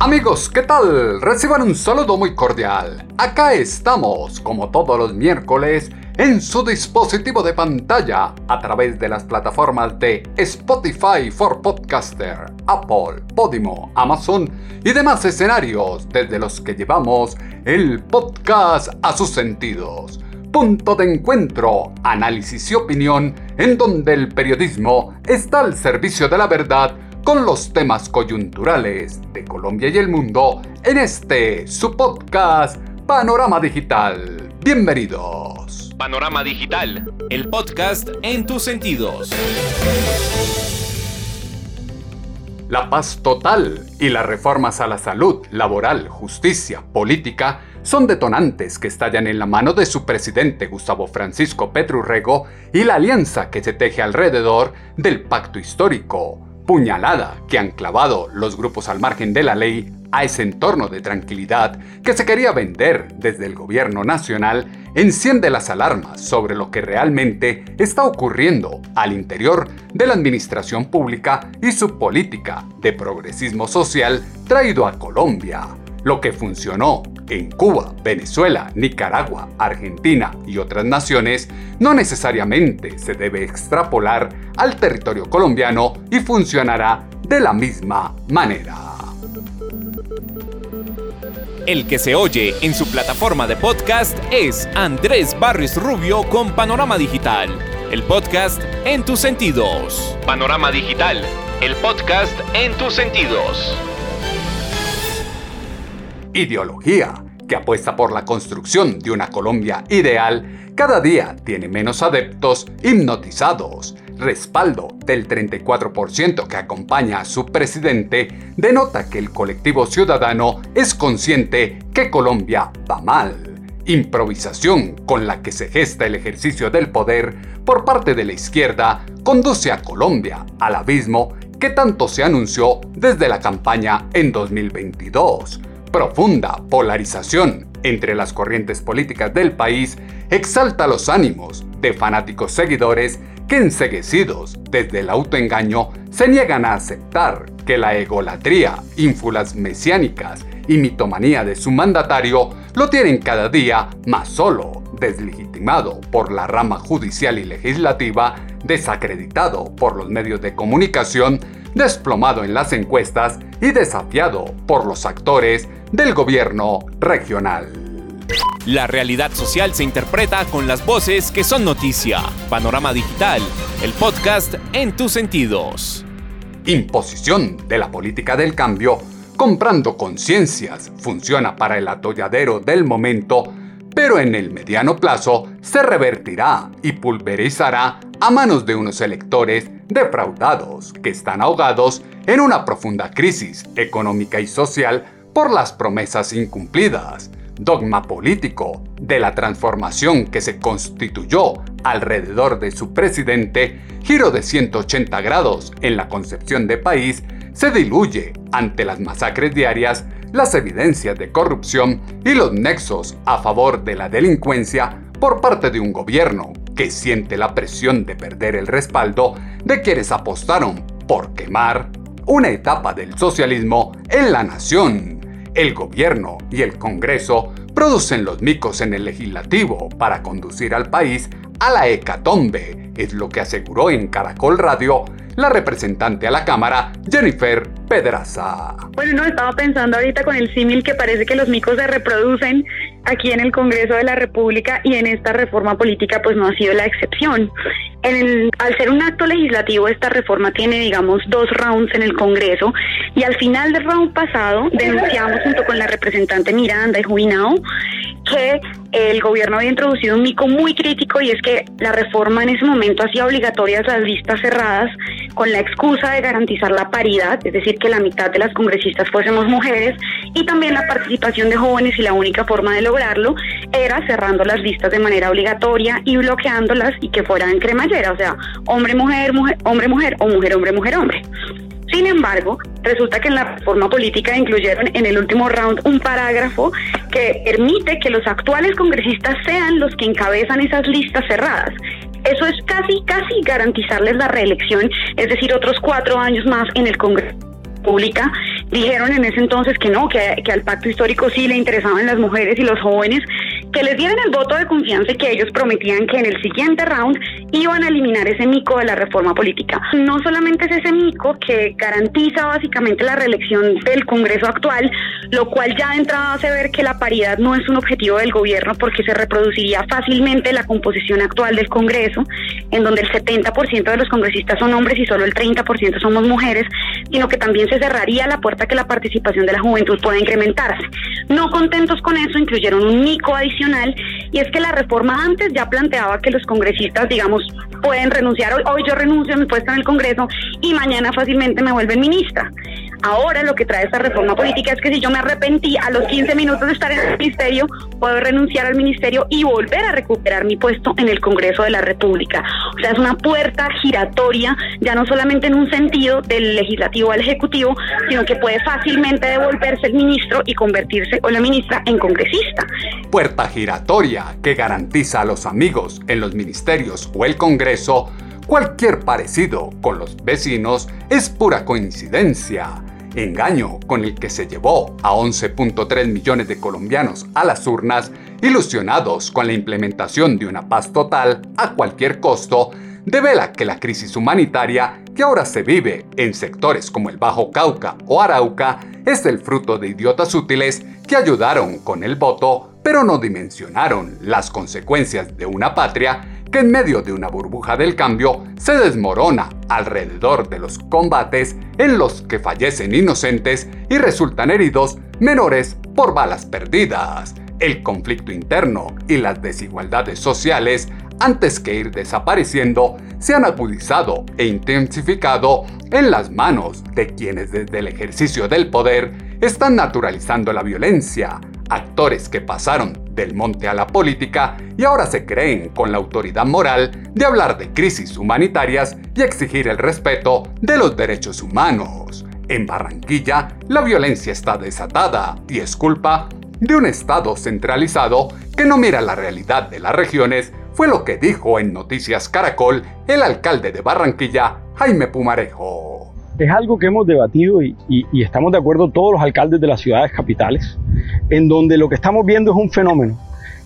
Amigos, ¿qué tal? Reciban un saludo muy cordial. Acá estamos, como todos los miércoles, en su dispositivo de pantalla a través de las plataformas de Spotify for Podcaster, Apple, Podimo, Amazon y demás escenarios desde los que llevamos el podcast a sus sentidos. Punto de encuentro, análisis y opinión en donde el periodismo está al servicio de la verdad con los temas coyunturales de Colombia y el mundo en este su podcast Panorama Digital. Bienvenidos. Panorama Digital, el podcast en tus sentidos. La paz total y las reformas a la salud, laboral, justicia, política son detonantes que estallan en la mano de su presidente Gustavo Francisco Petrurrego y la alianza que se teje alrededor del pacto histórico puñalada que han clavado los grupos al margen de la ley a ese entorno de tranquilidad que se quería vender desde el gobierno nacional enciende las alarmas sobre lo que realmente está ocurriendo al interior de la administración pública y su política de progresismo social traído a Colombia. Lo que funcionó en Cuba, Venezuela, Nicaragua, Argentina y otras naciones no necesariamente se debe extrapolar al territorio colombiano y funcionará de la misma manera. El que se oye en su plataforma de podcast es Andrés Barris Rubio con Panorama Digital, el podcast en tus sentidos. Panorama Digital, el podcast en tus sentidos ideología que apuesta por la construcción de una Colombia ideal, cada día tiene menos adeptos hipnotizados. Respaldo del 34% que acompaña a su presidente denota que el colectivo ciudadano es consciente que Colombia va mal. Improvisación con la que se gesta el ejercicio del poder por parte de la izquierda conduce a Colombia al abismo que tanto se anunció desde la campaña en 2022 profunda polarización entre las corrientes políticas del país exalta los ánimos de fanáticos seguidores que enseguecidos desde el autoengaño se niegan a aceptar que la egolatría, ínfulas mesiánicas y mitomanía de su mandatario lo tienen cada día más solo, deslegitimado por la rama judicial y legislativa, desacreditado por los medios de comunicación, desplomado en las encuestas y desafiado por los actores del gobierno regional. La realidad social se interpreta con las voces que son noticia. Panorama Digital, el podcast en tus sentidos. Imposición de la política del cambio, comprando conciencias, funciona para el atolladero del momento, pero en el mediano plazo se revertirá y pulverizará a manos de unos electores defraudados que están ahogados en una profunda crisis económica y social por las promesas incumplidas, dogma político de la transformación que se constituyó alrededor de su presidente, giro de 180 grados en la concepción de país, se diluye ante las masacres diarias, las evidencias de corrupción y los nexos a favor de la delincuencia por parte de un gobierno que siente la presión de perder el respaldo de quienes apostaron por quemar una etapa del socialismo en la nación. El gobierno y el Congreso producen los micos en el legislativo para conducir al país a la hecatombe, es lo que aseguró en Caracol Radio la representante a la Cámara, Jennifer Pedraza. Bueno, no, estaba pensando ahorita con el símil que parece que los micos se reproducen aquí en el Congreso de la República y en esta reforma política pues no ha sido la excepción. al ser un acto legislativo, esta reforma tiene, digamos, dos rounds en el Congreso y al final del round pasado denunciamos junto con la representante Miranda y Jubinao que el gobierno había introducido un mico muy crítico y es que la reforma en ese momento hacía obligatorias las listas cerradas con la excusa de garantizar la paridad, es decir, que la mitad de las congresistas fuésemos mujeres, y también la participación de jóvenes y la única forma de lograrlo era cerrando las listas de manera obligatoria y bloqueándolas y que fueran cremallera, o sea, hombre, mujer, mujer, hombre, mujer o mujer, hombre, mujer, hombre. Sin embargo, resulta que en la reforma política incluyeron en el último round un parágrafo que permite que los actuales congresistas sean los que encabezan esas listas cerradas. Eso es casi, casi garantizarles la reelección, es decir, otros cuatro años más en el Congreso Pública dijeron en ese entonces que no, que, que, al pacto histórico sí le interesaban las mujeres y los jóvenes, que les dieran el voto de confianza y que ellos prometían que en el siguiente round iban a eliminar ese mico de la reforma política. No solamente es ese mico que garantiza básicamente la reelección del Congreso actual, lo cual ya de entrada hace ver que la paridad no es un objetivo del gobierno porque se reproduciría fácilmente la composición actual del Congreso, en donde el 70% de los congresistas son hombres y solo el 30% somos mujeres, sino que también se cerraría la puerta que la participación de la juventud pueda incrementarse. No contentos con eso, incluyeron un mico adicional y es que la reforma antes ya planteaba que los congresistas, digamos, pueden renunciar hoy, hoy yo renuncio a mi puesto en el Congreso y mañana fácilmente me vuelven ministra. Ahora lo que trae esta reforma política es que si yo me arrepentí a los 15 minutos de estar en el ministerio, puedo renunciar al ministerio y volver a recuperar mi puesto en el Congreso de la República. O sea, es una puerta giratoria, ya no solamente en un sentido del legislativo al ejecutivo, sino que puede fácilmente devolverse el ministro y convertirse o la ministra en congresista. Puerta giratoria que garantiza a los amigos en los ministerios o el Congreso Cualquier parecido con los vecinos es pura coincidencia engaño con el que se llevó a 11.3 millones de colombianos a las urnas, ilusionados con la implementación de una paz total a cualquier costo, devela que la crisis humanitaria que ahora se vive en sectores como el Bajo Cauca o Arauca es el fruto de idiotas útiles que ayudaron con el voto, pero no dimensionaron las consecuencias de una patria que en medio de una burbuja del cambio se desmorona alrededor de los combates en los que fallecen inocentes y resultan heridos menores por balas perdidas. El conflicto interno y las desigualdades sociales, antes que ir desapareciendo, se han agudizado e intensificado en las manos de quienes desde el ejercicio del poder están naturalizando la violencia, actores que pasaron del monte a la política y ahora se creen con la autoridad moral de hablar de crisis humanitarias y exigir el respeto de los derechos humanos. En Barranquilla, la violencia está desatada y es culpa de un Estado centralizado que no mira la realidad de las regiones, fue lo que dijo en Noticias Caracol el alcalde de Barranquilla, Jaime Pumarejo. Es algo que hemos debatido y, estamos de acuerdo todos los alcaldes de las ciudades capitales en donde lo que estamos viendo es un fenómeno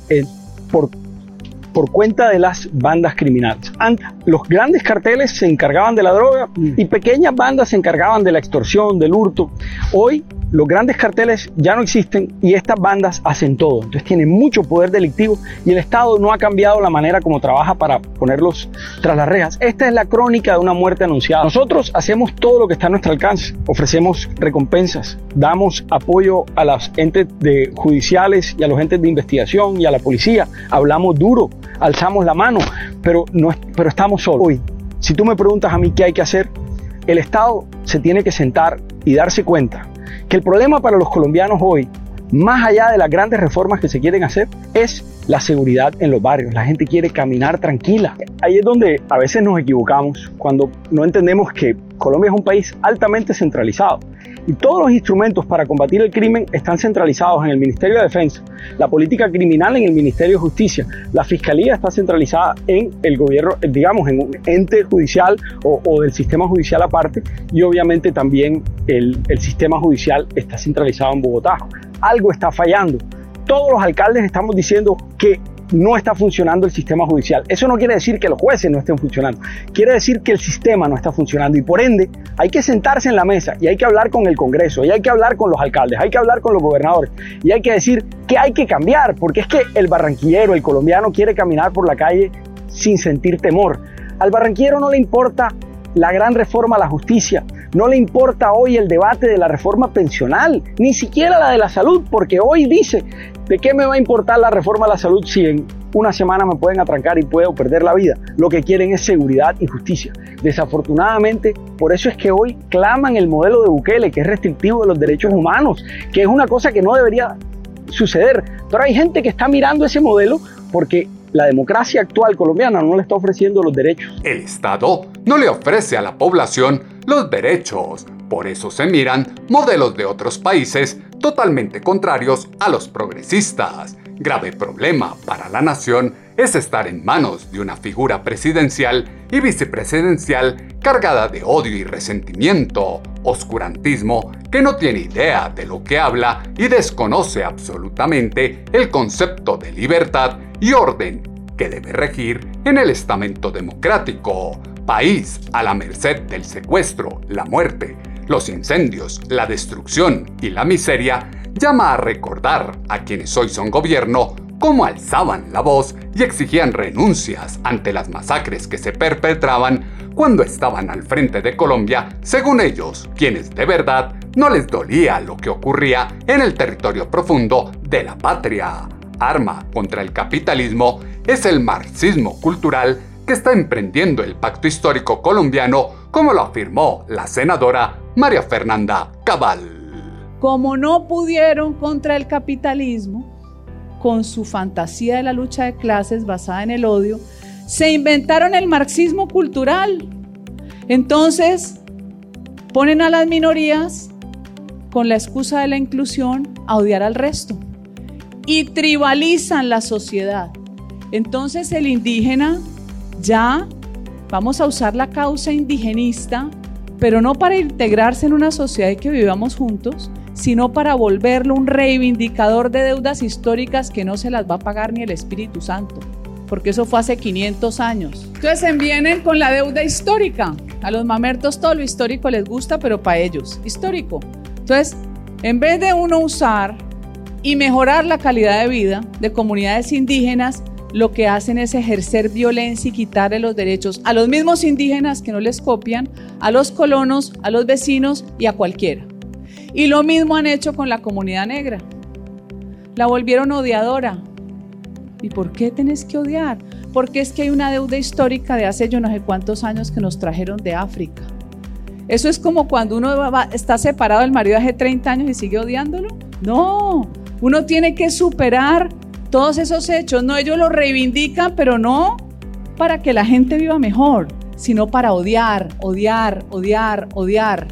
eh, por, por cuenta de las bandas criminales. Antes, los grandes carteles se encargaban de la droga y pequeñas bandas se encargaban de la extorsión, del hurto. Hoy los grandes carteles ya no existen y estas bandas hacen todo. Entonces tienen mucho poder delictivo y el Estado no ha cambiado la manera como trabaja para ponerlos tras las rejas. Esta es la crónica de una muerte anunciada. Nosotros hacemos todo lo que está a nuestro alcance. Ofrecemos recompensas, damos apoyo a los entes judiciales y a los entes de investigación y a la policía. Hablamos duro, alzamos la mano, pero, no, pero estamos solos. Hoy, si tú me preguntas a mí qué hay que hacer, el Estado se tiene que sentar y darse cuenta que el problema para los colombianos hoy, más allá de las grandes reformas que se quieren hacer, es la seguridad en los barrios. La gente quiere caminar tranquila. Ahí es donde a veces nos equivocamos cuando no entendemos que Colombia es un país altamente centralizado y todos los instrumentos para combatir el crimen están centralizados en el Ministerio de Defensa, la política criminal en el Ministerio de Justicia, la Fiscalía está centralizada en el gobierno, digamos, en un ente judicial o, del sistema judicial aparte y obviamente también el, sistema judicial está centralizado en Bogotá. Algo está fallando. Todos los alcaldes estamos diciendo que no está funcionando el sistema judicial. Eso no quiere decir que los jueces no estén funcionando, quiere decir que el sistema no está funcionando y por ende hay que sentarse en la mesa y hay que hablar con el Congreso y hay que hablar con los alcaldes, hay que hablar con los gobernadores y hay que decir que hay que cambiar, porque es que el barranquillero, el colombiano quiere caminar por la calle sin sentir temor. Al barranquillero no le importa la gran reforma a la justicia, no le importa hoy el debate de la reforma pensional, ni siquiera la de la salud, porque hoy dice, ¿de qué me va a importar la reforma a la salud si en una semana me pueden atrancar y puedo perder la vida. Lo que quieren es seguridad y justicia. Desafortunadamente, por eso es que hoy claman el modelo de Bukele, que es restrictivo de los derechos humanos, que es una cosa que no debería suceder. Pero hay gente que está mirando ese modelo porque la democracia actual colombiana no le está ofreciendo los derechos. El Estado no le ofrece a la población los derechos. Por eso se miran modelos de otros países totalmente contrarios a los progresistas. Grave problema para la nación es estar en manos de una figura presidencial y vicepresidencial cargada de odio y resentimiento, oscurantismo, que no tiene idea de lo que habla y desconoce absolutamente el concepto de libertad y orden que debe regir en el estamento democrático, país a la merced del secuestro, la muerte, los incendios, la destrucción y la miseria, llama a recordar a quienes hoy son gobierno cómo alzaban la voz y exigían renuncias ante las masacres que se perpetraban cuando estaban al frente de Colombia, según ellos, quienes de verdad no les dolía lo que ocurría en el territorio profundo de la patria. Arma contra el capitalismo es el marxismo cultural que está emprendiendo el pacto histórico colombiano, como lo afirmó la senadora María Fernanda Cabal. Como no pudieron contra el capitalismo, con su fantasía de la lucha de clases basada en el odio, se inventaron el marxismo cultural. Entonces, ponen a las minorías con la excusa de la inclusión a odiar al resto y tribalizan la sociedad. Entonces el indígena ya vamos a usar la causa indigenista, pero no para integrarse en una sociedad y que vivamos juntos, sino para volverlo un reivindicador de deudas históricas que no se las va a pagar ni el Espíritu Santo, porque eso fue hace 500 años. Entonces vienen con la deuda histórica. A los mamertos todo lo histórico les gusta, pero para ellos, histórico. Entonces, en vez de uno usar y mejorar la calidad de vida de comunidades indígenas, lo que hacen es ejercer violencia y quitarle los derechos a los mismos indígenas que no les copian, a los colonos, a los vecinos y a cualquiera. Y lo mismo han hecho con la comunidad negra. La volvieron odiadora. ¿Y por qué tenés que odiar? Porque es que hay una deuda histórica de hace yo no sé cuántos años que nos trajeron de África. Eso es como cuando uno está separado del marido hace 30 años y sigue odiándolo. No, uno tiene que superar todos esos hechos. No, ellos lo reivindican, pero no para que la gente viva mejor, sino para odiar, odiar, odiar, odiar.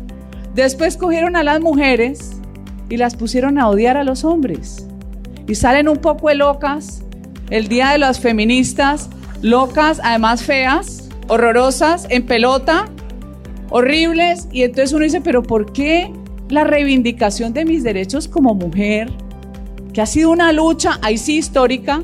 Después cogieron a las mujeres y las pusieron a odiar a los hombres. Y salen un poco locas el día de las feministas, locas, además feas, horrorosas, en pelota, horribles. Y entonces uno dice, pero ¿por qué la reivindicación de mis derechos como mujer, que ha sido una lucha, ahí sí histórica,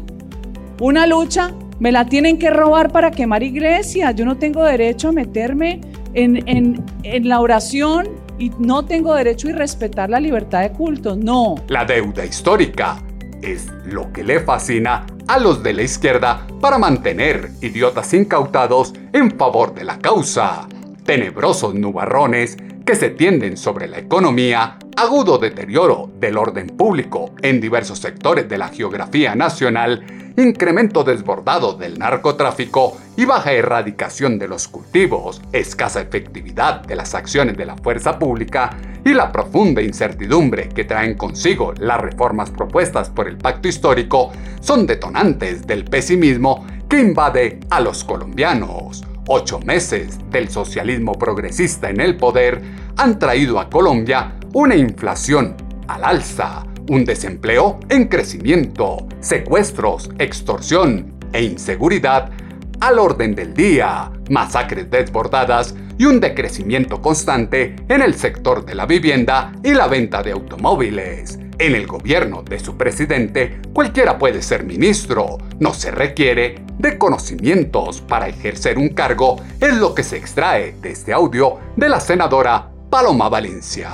una lucha, me la tienen que robar para quemar iglesias? Yo no tengo derecho a meterme en, en, en la oración y no tengo derecho a respetar la libertad de culto, no. La deuda histórica es lo que le fascina a los de la izquierda para mantener idiotas incautados en favor de la causa. Tenebrosos nubarrones que se tienden sobre la economía, agudo deterioro del orden público en diversos sectores de la geografía nacional, incremento desbordado del narcotráfico y baja erradicación de los cultivos, escasa efectividad de las acciones de la fuerza pública y la profunda incertidumbre que traen consigo las reformas propuestas por el pacto histórico son detonantes del pesimismo que invade a los colombianos ocho meses del socialismo progresista en el poder han traído a Colombia una inflación al alza, un desempleo en crecimiento, secuestros, extorsión e inseguridad al orden del día, masacres desbordadas y un decrecimiento constante en el sector de la vivienda y la venta de automóviles. En el gobierno de su presidente, cualquiera puede ser ministro, no se requiere de conocimientos para ejercer un cargo, es lo que se extrae de este audio de la senadora Paloma Valencia.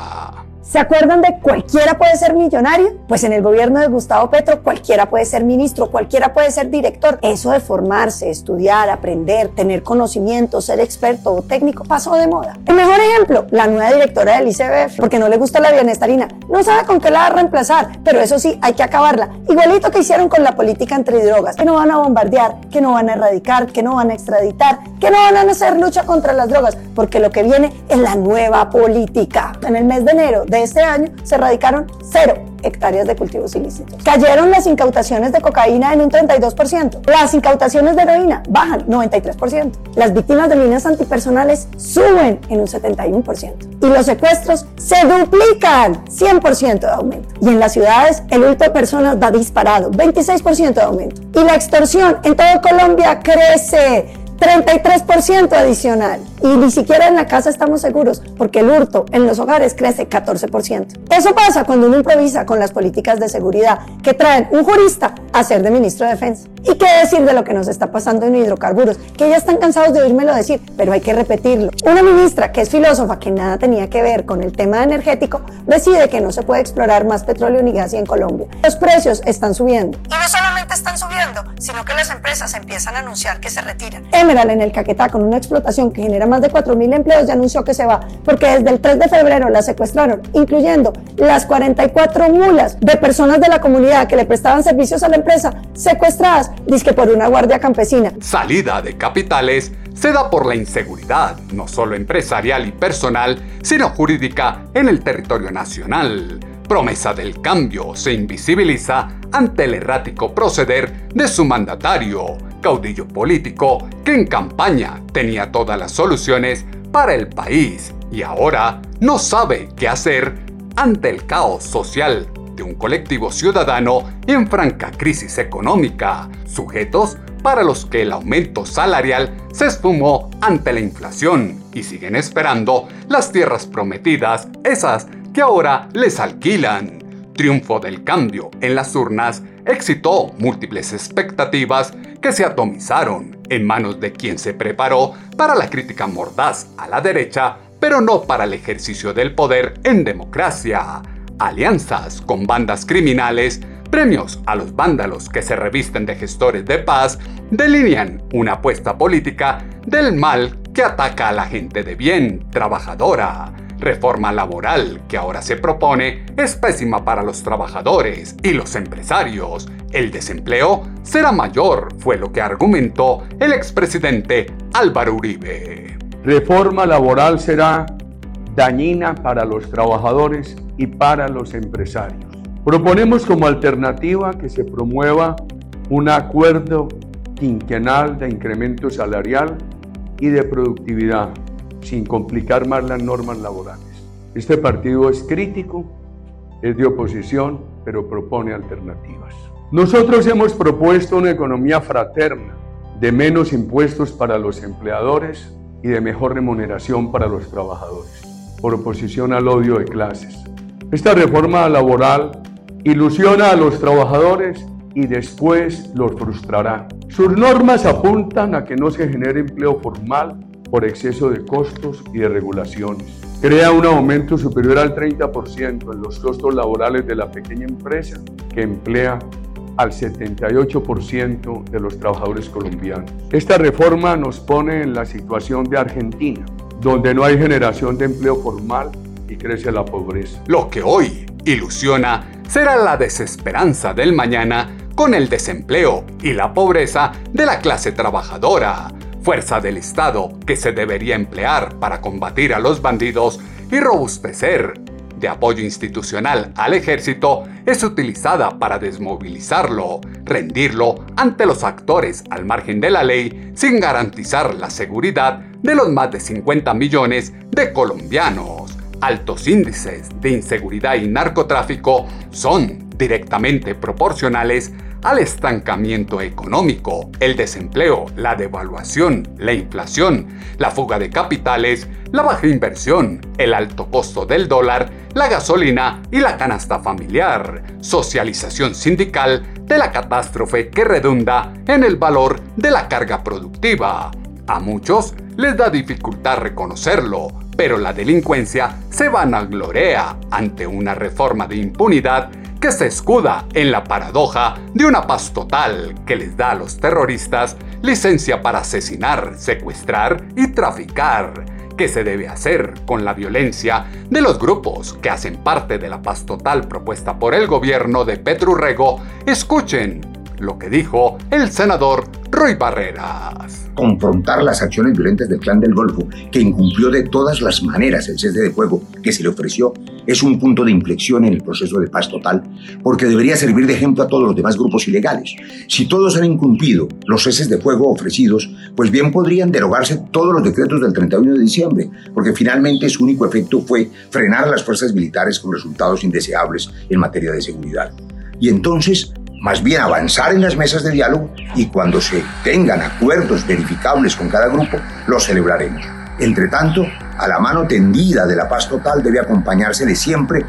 ¿Se acuerdan de cualquiera puede ser millonario? Pues en el gobierno de Gustavo Petro cualquiera puede ser ministro, cualquiera puede ser director. Eso de formarse, estudiar, aprender, tener conocimiento, ser experto o técnico pasó de moda. El mejor ejemplo, la nueva directora del ICBF, porque no le gusta la bienestarina, no sabe con qué la va a reemplazar, pero eso sí, hay que acabarla. Igualito que hicieron con la política entre drogas, que no van a bombardear, que no van a erradicar, que no van a extraditar, que no van a hacer lucha contra las drogas, porque lo que viene es la nueva política. En el mes de enero de este año se erradicaron cero hectáreas de cultivos ilícitos. Cayeron las incautaciones de cocaína en un 32%. Las incautaciones de heroína bajan 93%. Las víctimas de minas antipersonales suben en un 71%. Y los secuestros se duplican 100% de aumento. Y en las ciudades el hurto de personas va disparado 26% de aumento. Y la extorsión en toda Colombia crece 33% adicional. Y ni siquiera en la casa estamos seguros, porque el hurto en los hogares crece 14%. Eso pasa cuando uno improvisa con las políticas de seguridad que traen un jurista a ser de ministro de Defensa. ¿Y qué decir de lo que nos está pasando en hidrocarburos? Que ya están cansados de oírmelo decir, pero hay que repetirlo. Una ministra que es filósofa, que nada tenía que ver con el tema energético, decide que no se puede explorar más petróleo ni gas en Colombia. Los precios están subiendo. Y no solamente están subiendo, sino que las empresas empiezan a anunciar que se retiran en el Caquetá con una explotación que genera más de 4.000 empleos ya anunció que se va, porque desde el 3 de febrero la secuestraron, incluyendo las 44 mulas de personas de la comunidad que le prestaban servicios a la empresa, secuestradas, disque por una guardia campesina. Salida de capitales se da por la inseguridad, no solo empresarial y personal, sino jurídica en el territorio nacional. Promesa del cambio se invisibiliza ante el errático proceder de su mandatario caudillo político que en campaña tenía todas las soluciones para el país y ahora no sabe qué hacer ante el caos social de un colectivo ciudadano en franca crisis económica, sujetos para los que el aumento salarial se esfumó ante la inflación y siguen esperando las tierras prometidas, esas que ahora les alquilan. Triunfo del cambio en las urnas excitó múltiples expectativas que se atomizaron en manos de quien se preparó para la crítica mordaz a la derecha, pero no para el ejercicio del poder en democracia. Alianzas con bandas criminales, premios a los vándalos que se revisten de gestores de paz, delinean una apuesta política del mal que ataca a la gente de bien, trabajadora reforma laboral que ahora se propone es pésima para los trabajadores y los empresarios. El desempleo será mayor, fue lo que argumentó el expresidente Álvaro Uribe. Reforma laboral será dañina para los trabajadores y para los empresarios. Proponemos como alternativa que se promueva un acuerdo quinquenal de incremento salarial y de productividad sin complicar más las normas laborales. Este partido es crítico, es de oposición, pero propone alternativas. Nosotros hemos propuesto una economía fraterna, de menos impuestos para los empleadores y de mejor remuneración para los trabajadores, por oposición al odio de clases. Esta reforma laboral ilusiona a los trabajadores y después los frustrará. Sus normas apuntan a que no se genere empleo formal por exceso de costos y de regulaciones. Crea un aumento superior al 30% en los costos laborales de la pequeña empresa que emplea al 78% de los trabajadores colombianos. Esta reforma nos pone en la situación de Argentina, donde no hay generación de empleo formal y crece la pobreza. Lo que hoy ilusiona será la desesperanza del mañana con el desempleo y la pobreza de la clase trabajadora fuerza del Estado que se debería emplear para combatir a los bandidos y robustecer de apoyo institucional al ejército es utilizada para desmovilizarlo, rendirlo ante los actores al margen de la ley sin garantizar la seguridad de los más de 50 millones de colombianos. Altos índices de inseguridad y narcotráfico son directamente proporcionales al estancamiento económico, el desempleo, la devaluación, la inflación, la fuga de capitales, la baja inversión, el alto costo del dólar, la gasolina y la canasta familiar, socialización sindical de la catástrofe que redunda en el valor de la carga productiva. A muchos les da dificultad reconocerlo, pero la delincuencia se vanaglorea ante una reforma de impunidad que se escuda en la paradoja de una paz total que les da a los terroristas licencia para asesinar, secuestrar y traficar. ¿Qué se debe hacer con la violencia de los grupos que hacen parte de la paz total propuesta por el gobierno de Rego? Escuchen lo que dijo el senador Roy Barreras. Confrontar las acciones violentas del clan del Golfo, que incumplió de todas las maneras el cese de fuego que se le ofreció, es un punto de inflexión en el proceso de paz total, porque debería servir de ejemplo a todos los demás grupos ilegales. Si todos han incumplido los ceses de fuego ofrecidos, pues bien podrían derogarse todos los decretos del 31 de diciembre, porque finalmente su único efecto fue frenar a las fuerzas militares con resultados indeseables en materia de seguridad. Y entonces más bien avanzar en las mesas de diálogo y cuando se tengan acuerdos verificables con cada grupo, los celebraremos. Entre tanto, a la mano tendida de la paz total debe acompañarse de siempre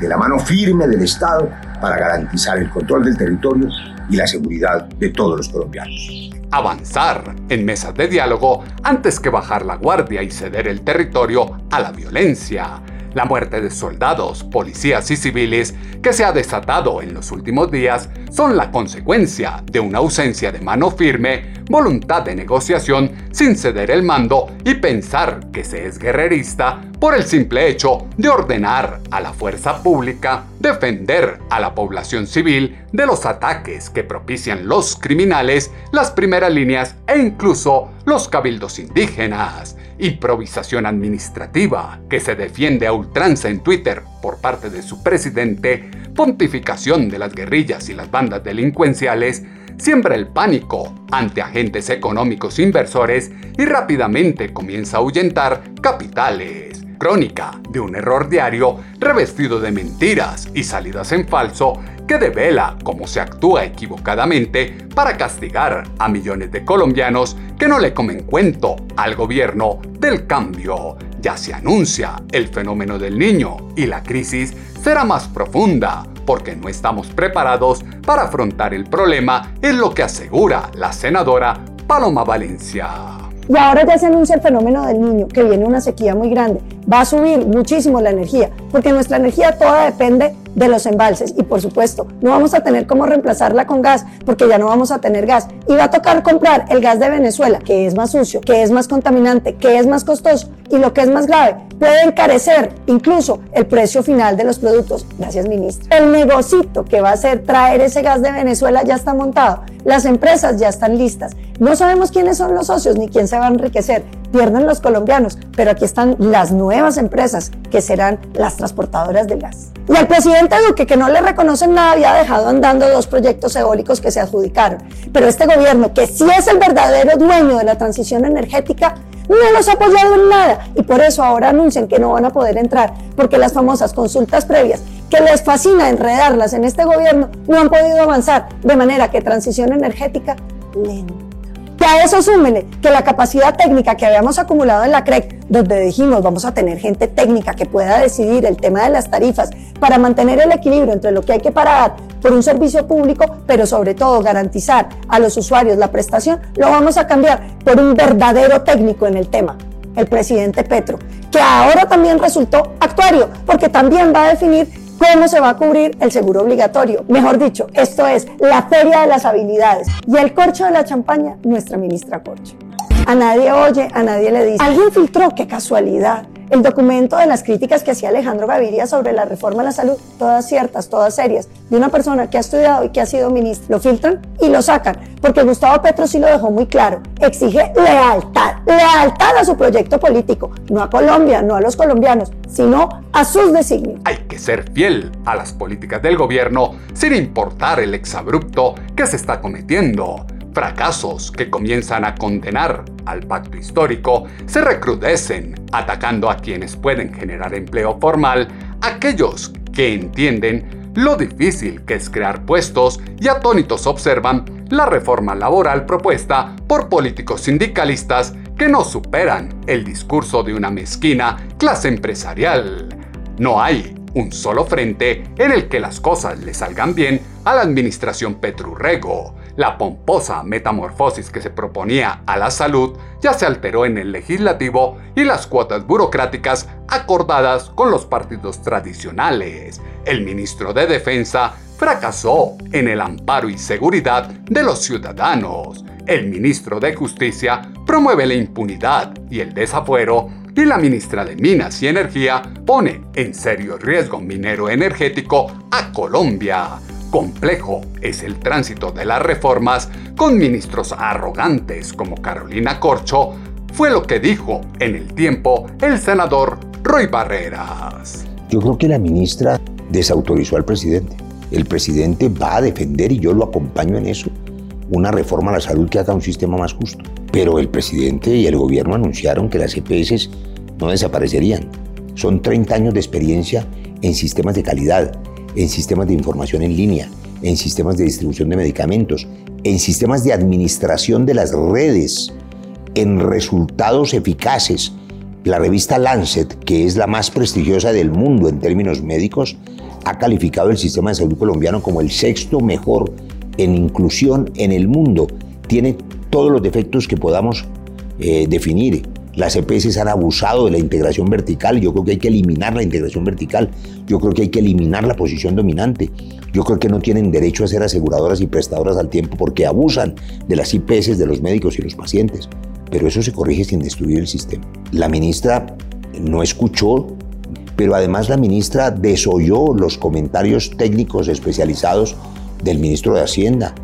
de la mano firme del Estado para garantizar el control del territorio y la seguridad de todos los colombianos. Avanzar en mesas de diálogo antes que bajar la guardia y ceder el territorio a la violencia la muerte de soldados, policías y civiles que se ha desatado en los últimos días son la consecuencia de una ausencia de mano firme, voluntad de negociación sin ceder el mando y pensar que se es guerrerista por el simple hecho de ordenar a la fuerza pública defender a la población civil de los ataques que propician los criminales, las primeras líneas e incluso los cabildos indígenas improvisación administrativa que se defiende a ultranza en Twitter por parte de su presidente, pontificación de las guerrillas y las bandas delincuenciales, siembra el pánico ante agentes económicos inversores y rápidamente comienza a ahuyentar capitales. Crónica de un error diario revestido de mentiras y salidas en falso que devela cómo se actúa equivocadamente para castigar a millones de colombianos que no le comen cuento al gobierno del cambio. Ya se anuncia el fenómeno del niño y la crisis será más profunda porque no estamos preparados para afrontar el problema, es lo que asegura la senadora Paloma Valencia. Y ahora ya se anuncia el fenómeno del niño, que viene una sequía muy grande. Va a subir muchísimo la energía, porque nuestra energía toda depende de los embalses. Y por supuesto no vamos a tener cómo reemplazarla con gas porque ya no vamos a tener gas. Y va a tocar comprar el gas de Venezuela que es más sucio, que es más contaminante, que es más costoso. Y lo que es más grave puede encarecer incluso el precio final de los productos. Gracias ministro. El negocito que va a ser traer ese gas de Venezuela ya está montado, las empresas ya están listas, no sabemos quiénes son los socios ni quién se va a enriquecer, pierden los colombianos, pero aquí están las nuevas empresas que serán las transportadoras del gas. Y al presidente Duque, que no le reconocen nada, había dejado andando dos proyectos eólicos que se adjudicaron. Pero este gobierno, que sí es el verdadero dueño de la transición energética, no los ha apoyado en nada. Y por eso ahora anuncian que no van a poder entrar, porque las famosas consultas previas, que les fascina enredarlas en este gobierno, no han podido avanzar. De manera que transición energética lenta. Que a eso súmele que la capacidad técnica que habíamos acumulado en la CREC, donde dijimos vamos a tener gente técnica que pueda decidir el tema de las tarifas para mantener el equilibrio entre lo que hay que pagar por un servicio público, pero sobre todo garantizar a los usuarios la prestación, lo vamos a cambiar por un verdadero técnico en el tema, el presidente Petro, que ahora también resultó actuario, porque también va a definir cómo se va a cubrir el seguro obligatorio. Mejor dicho, esto es la feria de las habilidades y el corcho de la champaña, nuestra ministra Corcho. A nadie oye, a nadie le dice. Alguien filtró, qué casualidad el documento de las críticas que hacía Alejandro Gaviria sobre la reforma a la salud, todas ciertas, todas serias, de una persona que ha estudiado y que ha sido ministro, lo filtran y lo sacan, porque Gustavo Petro sí lo dejó muy claro, exige lealtad, lealtad a su proyecto político, no a Colombia, no a los colombianos, sino a sus designios. Hay que ser fiel a las políticas del gobierno sin importar el exabrupto que se está cometiendo fracasos que comienzan a condenar al pacto histórico se recrudecen, atacando a quienes pueden generar empleo formal, aquellos que entienden lo difícil que es crear puestos y atónitos observan la reforma laboral propuesta por políticos sindicalistas que no superan el discurso de una mezquina clase empresarial. No hay un solo frente en el que las cosas le salgan bien a la administración Petrurrego La pomposa metamorfosis que se proponía a la salud ya se alteró en el legislativo y las cuotas burocráticas acordadas con los partidos tradicionales. El ministro de Defensa fracasó en el amparo y seguridad de los ciudadanos. El ministro de Justicia promueve la impunidad y el desafuero y la ministra de Minas y Energía pone en serio riesgo minero energético a Colombia. Complejo es el tránsito de las reformas con ministros arrogantes como Carolina Corcho, fue lo que dijo en el tiempo el senador Roy Barreras. Yo creo que la ministra desautorizó al presidente. El presidente va a defender, y yo lo acompaño en eso, una reforma a la salud que haga un sistema más justo. Pero el presidente y el gobierno anunciaron que las EPS no desaparecerían. Son 30 años de experiencia en sistemas de calidad, en sistemas de información en línea, en sistemas de distribución de medicamentos, en sistemas de administración de las redes, en resultados eficaces. La revista Lancet, que es la más prestigiosa del mundo en términos médicos, ha calificado el sistema de salud colombiano como el sexto mejor en inclusión en el mundo. Tiene todos los defectos que podamos eh, definir. Las EPS han abusado de la integración vertical. Yo creo que hay que eliminar la integración vertical. Yo creo que hay que eliminar la posición dominante. Yo creo que no tienen derecho a ser aseguradoras y prestadoras al tiempo porque abusan de las IPS de los médicos y los pacientes. Pero eso se corrige sin destruir el sistema. La ministra no escuchó, pero además la ministra desoyó los comentarios técnicos especializados del ministro de Hacienda,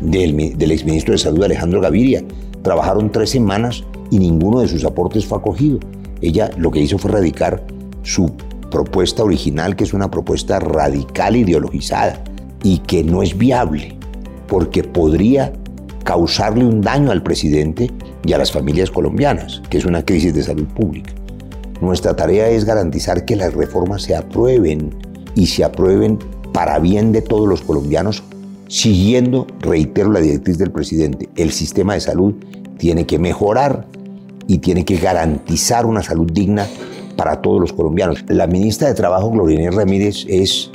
del, del exministro de Salud Alejandro Gaviria. Trabajaron tres semanas y ninguno de sus aportes fue acogido. Ella lo que hizo fue radicar su propuesta original, que es una propuesta radical ideologizada y que no es viable, porque podría causarle un daño al presidente y a las familias colombianas, que es una crisis de salud pública. Nuestra tarea es garantizar que las reformas se aprueben y se aprueben para bien de todos los colombianos, siguiendo, reitero la directriz del presidente, el sistema de salud tiene que mejorar y tiene que garantizar una salud digna para todos los colombianos. La ministra de Trabajo, Gloria Ramírez, es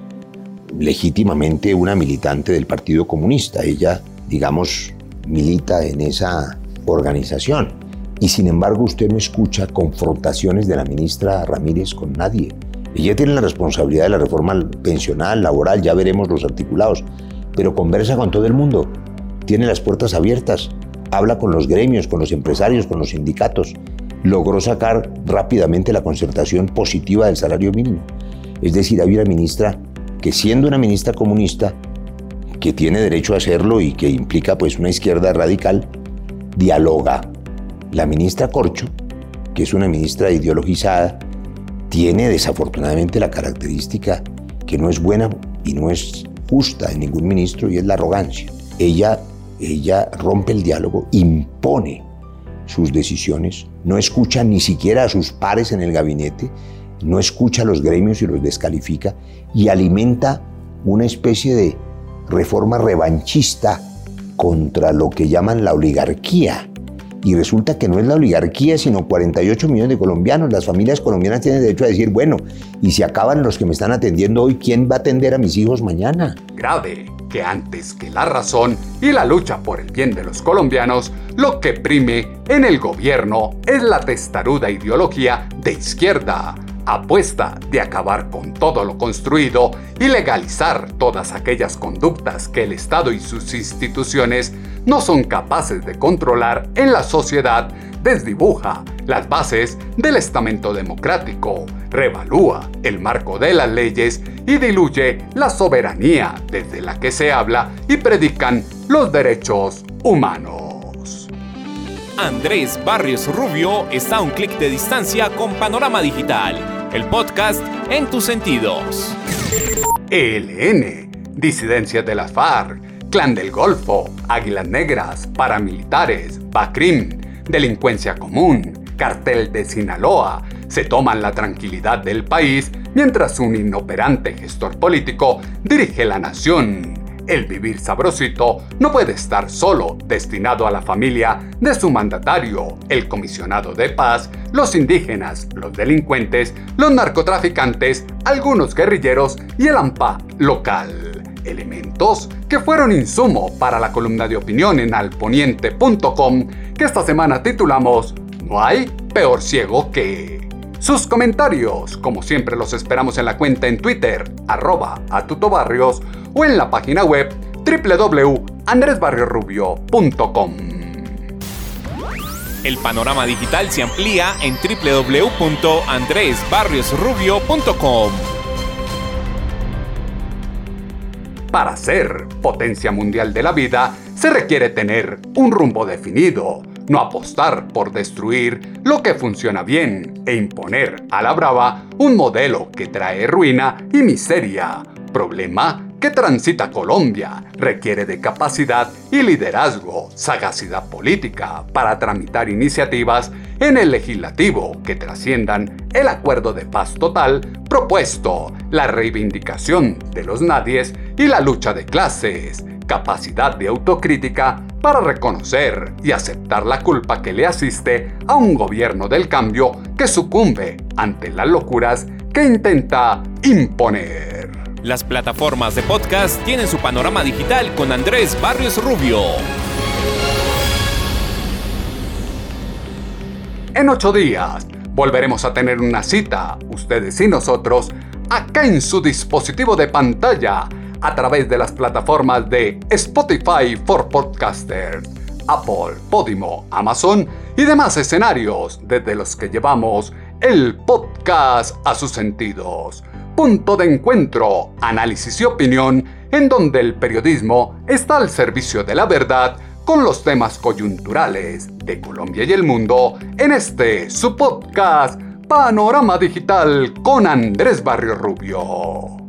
legítimamente una militante del Partido Comunista. Ella, digamos, milita en esa organización. Y sin embargo, usted no escucha confrontaciones de la ministra Ramírez con nadie. Ella tiene la responsabilidad de la reforma pensional, laboral, ya veremos los articulados, pero conversa con todo el mundo, tiene las puertas abiertas habla con los gremios, con los empresarios, con los sindicatos, logró sacar rápidamente la concertación positiva del salario mínimo. Es decir, hay una ministra que siendo una ministra comunista, que tiene derecho a hacerlo y que implica pues una izquierda radical, dialoga. La ministra Corcho, que es una ministra ideologizada, tiene desafortunadamente la característica que no es buena y no es justa en ningún ministro y es la arrogancia. Ella ella rompe el diálogo, impone sus decisiones, no escucha ni siquiera a sus pares en el gabinete, no escucha a los gremios y los descalifica y alimenta una especie de reforma revanchista contra lo que llaman la oligarquía. Y resulta que no es la oligarquía, sino 48 millones de colombianos. Las familias colombianas tienen derecho a decir, bueno, y si acaban los que me están atendiendo hoy, ¿quién va a atender a mis hijos mañana? Grave que antes que la razón y la lucha por el bien de los colombianos, lo que prime en el gobierno es la testaruda ideología de izquierda, apuesta de acabar con todo lo construido y legalizar todas aquellas conductas que el Estado y sus instituciones no son capaces de controlar en la sociedad, desdibuja las bases del estamento democrático, revalúa el marco de las leyes y diluye la soberanía desde la que se habla y predican los derechos humanos. Andrés Barrios Rubio está a un clic de distancia con Panorama Digital, el podcast en tus sentidos. ELN, disidencias de la FARC, Clan del Golfo, Águilas Negras, paramilitares, BACRIM, delincuencia común, cartel de Sinaloa, se toman la tranquilidad del país mientras un inoperante gestor político dirige la nación. El vivir sabrosito no puede estar solo destinado a la familia de su mandatario, el comisionado de paz, los indígenas, los delincuentes, los narcotraficantes, algunos guerrilleros y el AMPA local. Elementos que fueron insumo para la columna de opinión en alponiente.com que esta semana titulamos No hay peor ciego que... Sus comentarios, como siempre los esperamos en la cuenta en Twitter, arroba atutobarrios, o en la página web www.andresbarriorubio.com. El panorama digital se amplía en www.andresbarriosrubio.com. Para ser potencia mundial de la vida, se requiere tener un rumbo definido, no apostar por destruir lo que funciona bien e imponer a la brava un modelo que trae ruina y miseria. Problema que transita Colombia requiere de capacidad y liderazgo, sagacidad política para tramitar iniciativas en el legislativo que trasciendan el acuerdo de paz total propuesto, la reivindicación de los nadies y la lucha de clases, capacidad de autocrítica para reconocer y aceptar la culpa que le asiste a un gobierno del cambio que sucumbe ante las locuras que intenta imponer. Las plataformas de podcast tienen su panorama digital con Andrés Barrios Rubio. En ocho días volveremos a tener una cita, ustedes y nosotros, acá en su dispositivo de pantalla, a través de las plataformas de Spotify for Podcasters, Apple, Podimo, Amazon y demás escenarios desde los que llevamos el podcast a sus sentidos punto de encuentro, análisis y opinión, en donde el periodismo está al servicio de la verdad con los temas coyunturales de Colombia y el mundo en este su podcast Panorama Digital con Andrés Barrio Rubio.